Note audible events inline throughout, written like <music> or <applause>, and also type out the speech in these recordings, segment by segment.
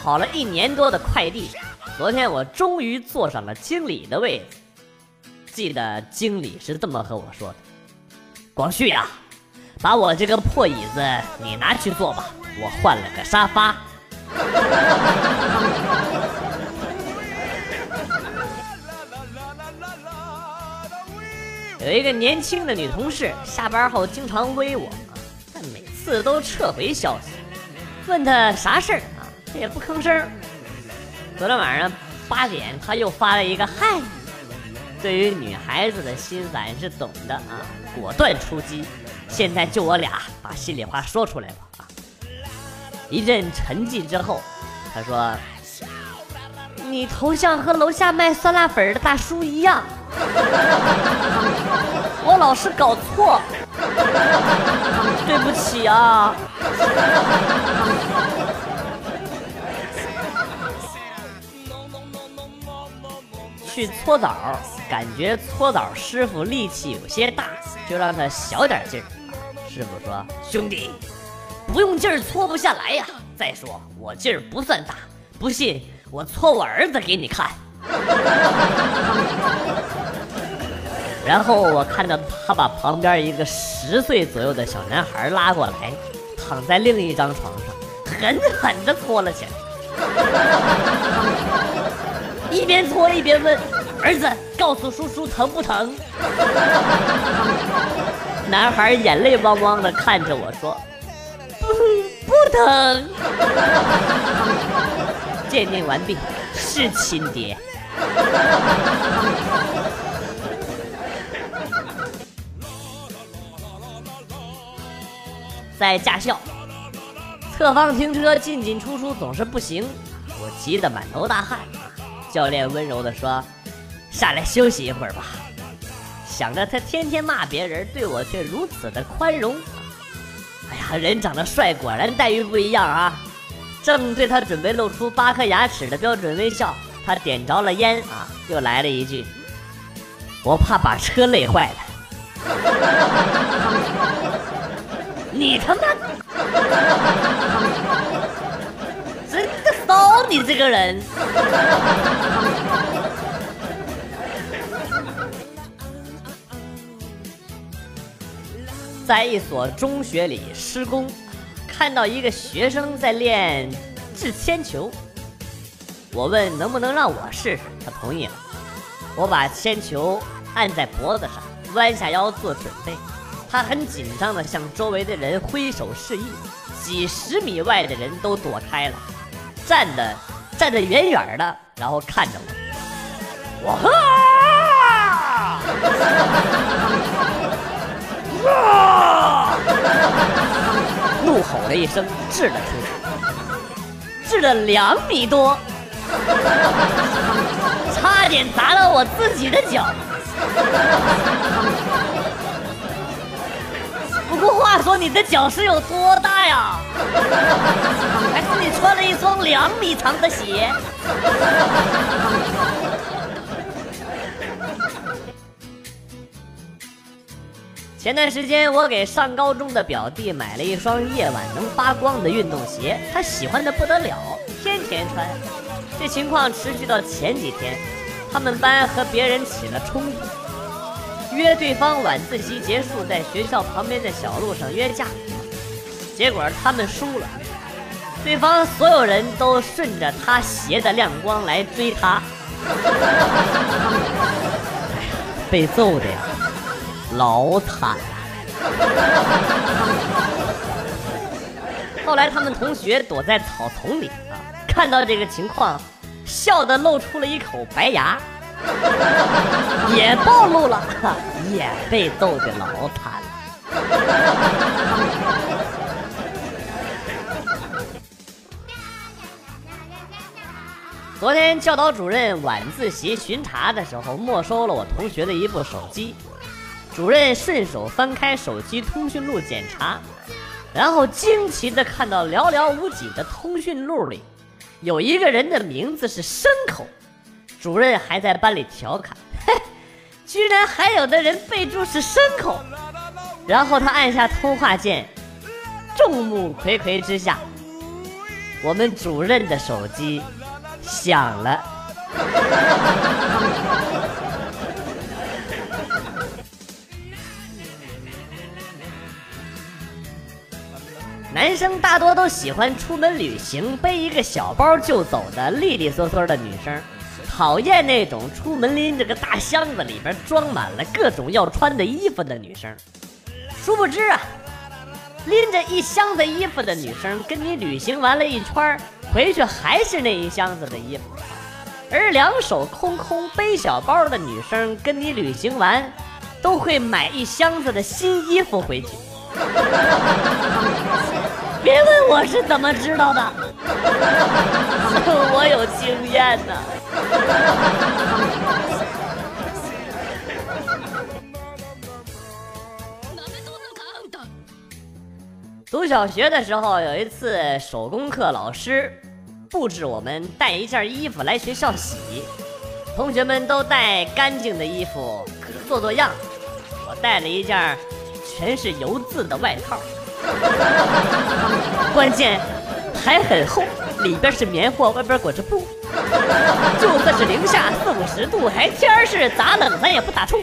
跑了一年多的快递，昨天我终于坐上了经理的位子。记得经理是这么和我说的：“广旭呀，把我这个破椅子你拿去坐吧，我换了个沙发。”有一个年轻的女同事，下班后经常微我，但每次都撤回消息。问她啥事儿，也不吭声。昨天晚上八点，他又发了一个嗨。对于女孩子的心思，是懂的啊，果断出击。现在就我俩把心里话说出来吧啊！一阵沉寂之后，他说：“你头像和楼下卖酸辣粉的大叔一样。”我老是搞错，对不起啊。去搓澡，感觉搓澡师傅力气有些大，就让他小点劲儿。师傅说：“兄弟，不用劲儿搓不下来呀。再说我劲儿不算大，不信我搓我儿子给你看。<laughs> ”然后我看到他把旁边一个十岁左右的小男孩拉过来，躺在另一张床上，狠狠地搓了起来，一边搓一边问儿子：“告诉叔叔疼不疼？” <laughs> 男孩眼泪汪汪地看着我说：“不，不疼。<laughs> ”鉴定完毕，是亲爹。<laughs> 在驾校，侧方停车进进出出总是不行，我急得满头大汗。教练温柔地说：“下来休息一会儿吧。”想着他天天骂别人，对我却如此的宽容。哎呀，人长得帅，果然待遇不一样啊！正对他准备露出八颗牙齿的标准微笑，他点着了烟啊，又来了一句：“我怕把车累坏了。<laughs> ”你他妈！你这个人，在一所中学里施工，看到一个学生在练掷铅球，我问能不能让我试试，他同意了。我把铅球按在脖子上，弯下腰做准备。他很紧张地向周围的人挥手示意，几十米外的人都躲开了，站的站的远远的，然后看着我，我啊！<laughs> 怒吼了一声，掷了出去，掷了两米多，差点砸了我自己的脚。不过话说，你的脚是有多大呀？还 <laughs> 是你穿了一双两米长的鞋？<laughs> 前段时间，我给上高中的表弟买了一双夜晚能发光的运动鞋，他喜欢的不得了，天天穿。这情况持续到前几天，他们班和别人起了冲突。约对方晚自习结束，在学校旁边的小路上约架，结果他们输了。对方所有人都顺着他鞋的亮光来追他，被揍的呀，老惨了。后来他们同学躲在草丛里啊，看到这个情况，笑得露出了一口白牙。也暴露了，也被揍的老惨了。昨天教导主任晚自习巡查的时候，没收了我同学的一部手机。主任顺手翻开手机通讯录检查，然后惊奇的看到寥寥无几的通讯录里，有一个人的名字是牲口。主任还在班里调侃：“嘿，居然还有的人备注是牲口。”然后他按下通话键，众目睽睽之下，我们主任的手机想了。男生大多都喜欢出门旅行背一个小包就走的利利索索的女生，讨厌那种出门拎着个大箱子里边装满了各种要穿的衣服的女生。殊不知啊，拎着一箱子衣服的女生跟你旅行完了一圈，回去还是那一箱子的衣服；而两手空空背小包的女生跟你旅行完，都会买一箱子的新衣服回去。别问我是怎么知道的，<laughs> 我有经验呢。读小学的时候，有一次手工课，老师布置我们带一件衣服来学校洗，同学们都带干净的衣服做做样子，我带了一件全是油渍的外套。<laughs> 关键还很厚，里边是棉花，外边裹着布。就算是零下四五十度，还天儿是咋冷，咱也不打怵。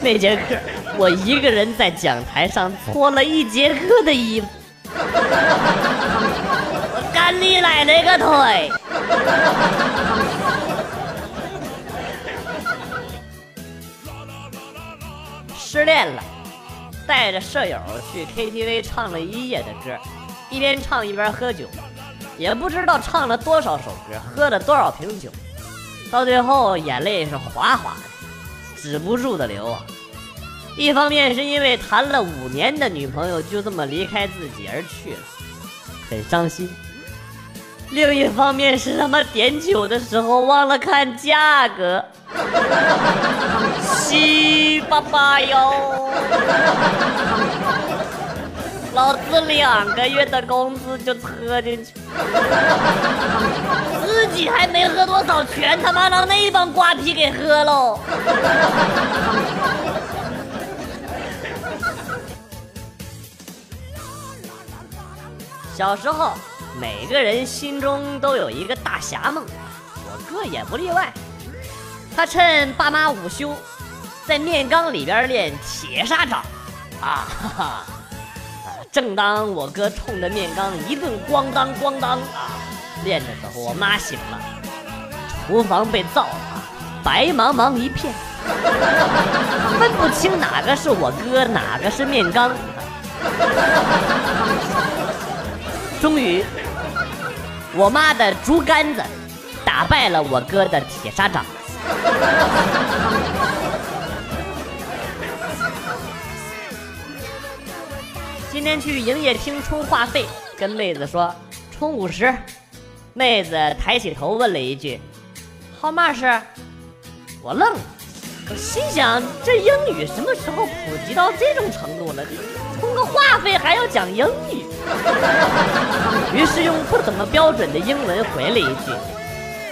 那节课，我一个人在讲台上搓了一节课的衣服，我干你奶奶个腿！失恋了。带着舍友去 KTV 唱了一夜的歌，一边唱一边喝酒，也不知道唱了多少首歌，喝了多少瓶酒，到最后眼泪是哗哗的，止不住的流啊！一方面是因为谈了五年的女朋友就这么离开自己而去了，很伤心；另一方面是他妈点酒的时候忘了看价格。七八八哟，老子两个月的工资就喝进去，自己还没喝多少，全他妈让那帮瓜皮给喝喽！小时候，每个人心中都有一个大侠梦，我哥也不例外。他趁爸妈午休，在面缸里边练铁砂掌，啊哈哈！正当我哥冲着面缸一顿咣当咣当啊练的时候，我妈醒了，厨房被灶啊，白茫茫一片，分不清哪个是我哥，哪个是面缸。终于，我妈的竹竿子打败了我哥的铁砂掌。今天去营业厅充话费，跟妹子说充五十。妹子抬起头问了一句：“How much？” 我愣了，我心想这英语什么时候普及到这种程度了？充个话费还要讲英语？于是用不怎么标准的英文回了一句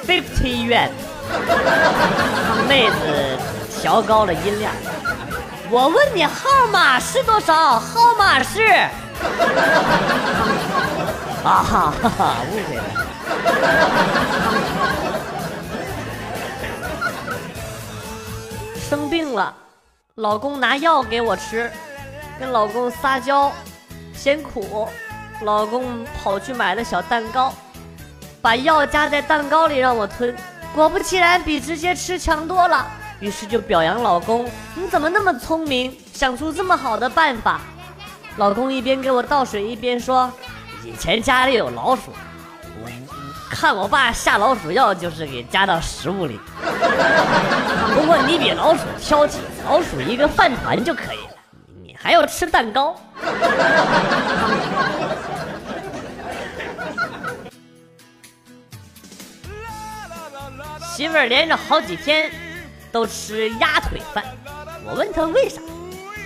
：“Fifty yuan。”妹子调高了音量，我问你号码是多少？号码是？啊哈哈哈，误会了。生病了，老公拿药给我吃，跟老公撒娇，嫌苦，老公跑去买了小蛋糕，把药夹在蛋糕里让我吞。果不其然，比直接吃强多了。于是就表扬老公：“你怎么那么聪明，想出这么好的办法？”老公一边给我倒水，一边说：“以前家里有老鼠，我看我爸下老鼠药就是给加到食物里。不过你比老鼠挑剔，老鼠一个饭团就可以了，还要吃蛋糕。”媳妇儿连着好几天都吃鸭腿饭，我问她为啥，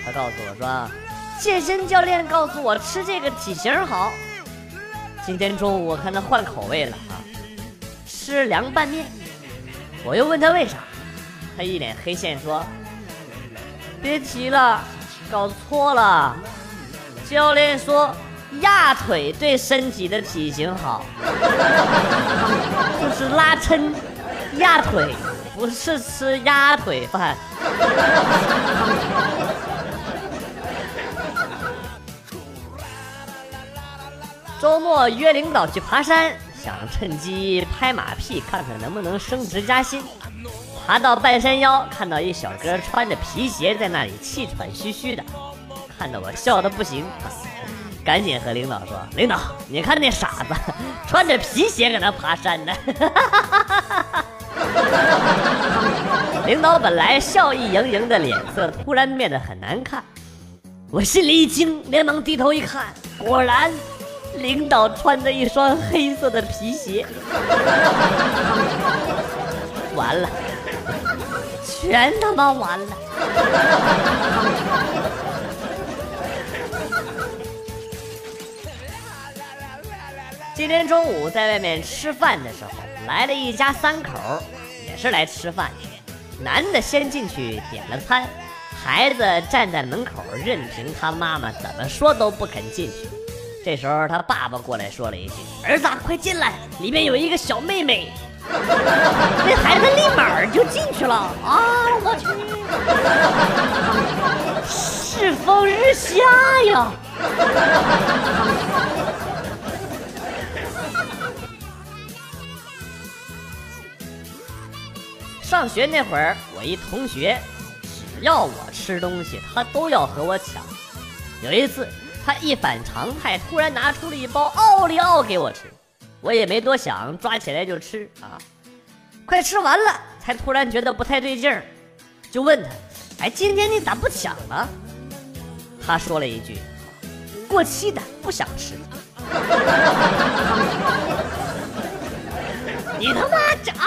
她告诉我说，健身教练告诉我吃这个体型好。今天中午我看她换口味了啊，吃凉拌面。我又问她为啥，她一脸黑线说，别提了，搞错了。教练说压腿对身体的体型好，<laughs> 就是拉抻压腿，不是吃鸭腿饭。<laughs> 周末约领导去爬山，想趁机拍马屁，看看能不能升职加薪。爬到半山腰，看到一小哥穿着皮鞋在那里气喘吁吁的，看得我笑的不行，赶紧和领导说：“领导，你看那傻子穿着皮鞋搁那爬山呢。<laughs> ”领导本来笑意盈盈的脸色突然变得很难看，我心里一惊，连忙低头一看，果然。领导穿着一双黑色的皮鞋，<laughs> 完了，全他妈完了！今天中午在外面吃饭的时候，来了一家三口，也是来吃饭。男的先进去点了餐，孩子站在门口，任凭他妈妈怎么说都不肯进去。这时候，他爸爸过来说了一句：“儿子，快进来，里面有一个小妹妹。” <laughs> 那孩子立马就进去了啊！我去，世风日下呀！上学那会儿，我一同学，只要我吃东西，他都要和我抢。有一次。他一反常态，突然拿出了一包奥利奥给我吃，我也没多想，抓起来就吃啊。快吃完了，才突然觉得不太对劲儿，就问他：“哎，今天你咋不抢了？”他说了一句：“过期的，不想吃。<laughs> ”你他妈这啊！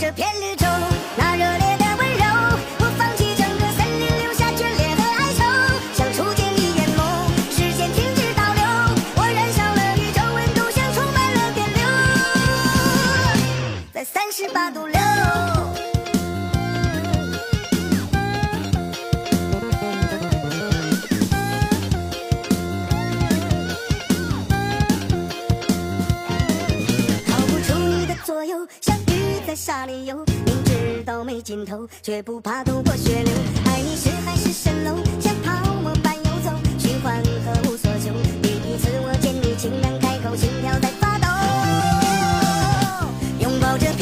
这片绿啥理由明知道没尽头却不怕头破血流。爱你是海市蜃楼像泡沫般游走虚幻和无所求。第一次我见你情难开口心跳在发抖。拥抱着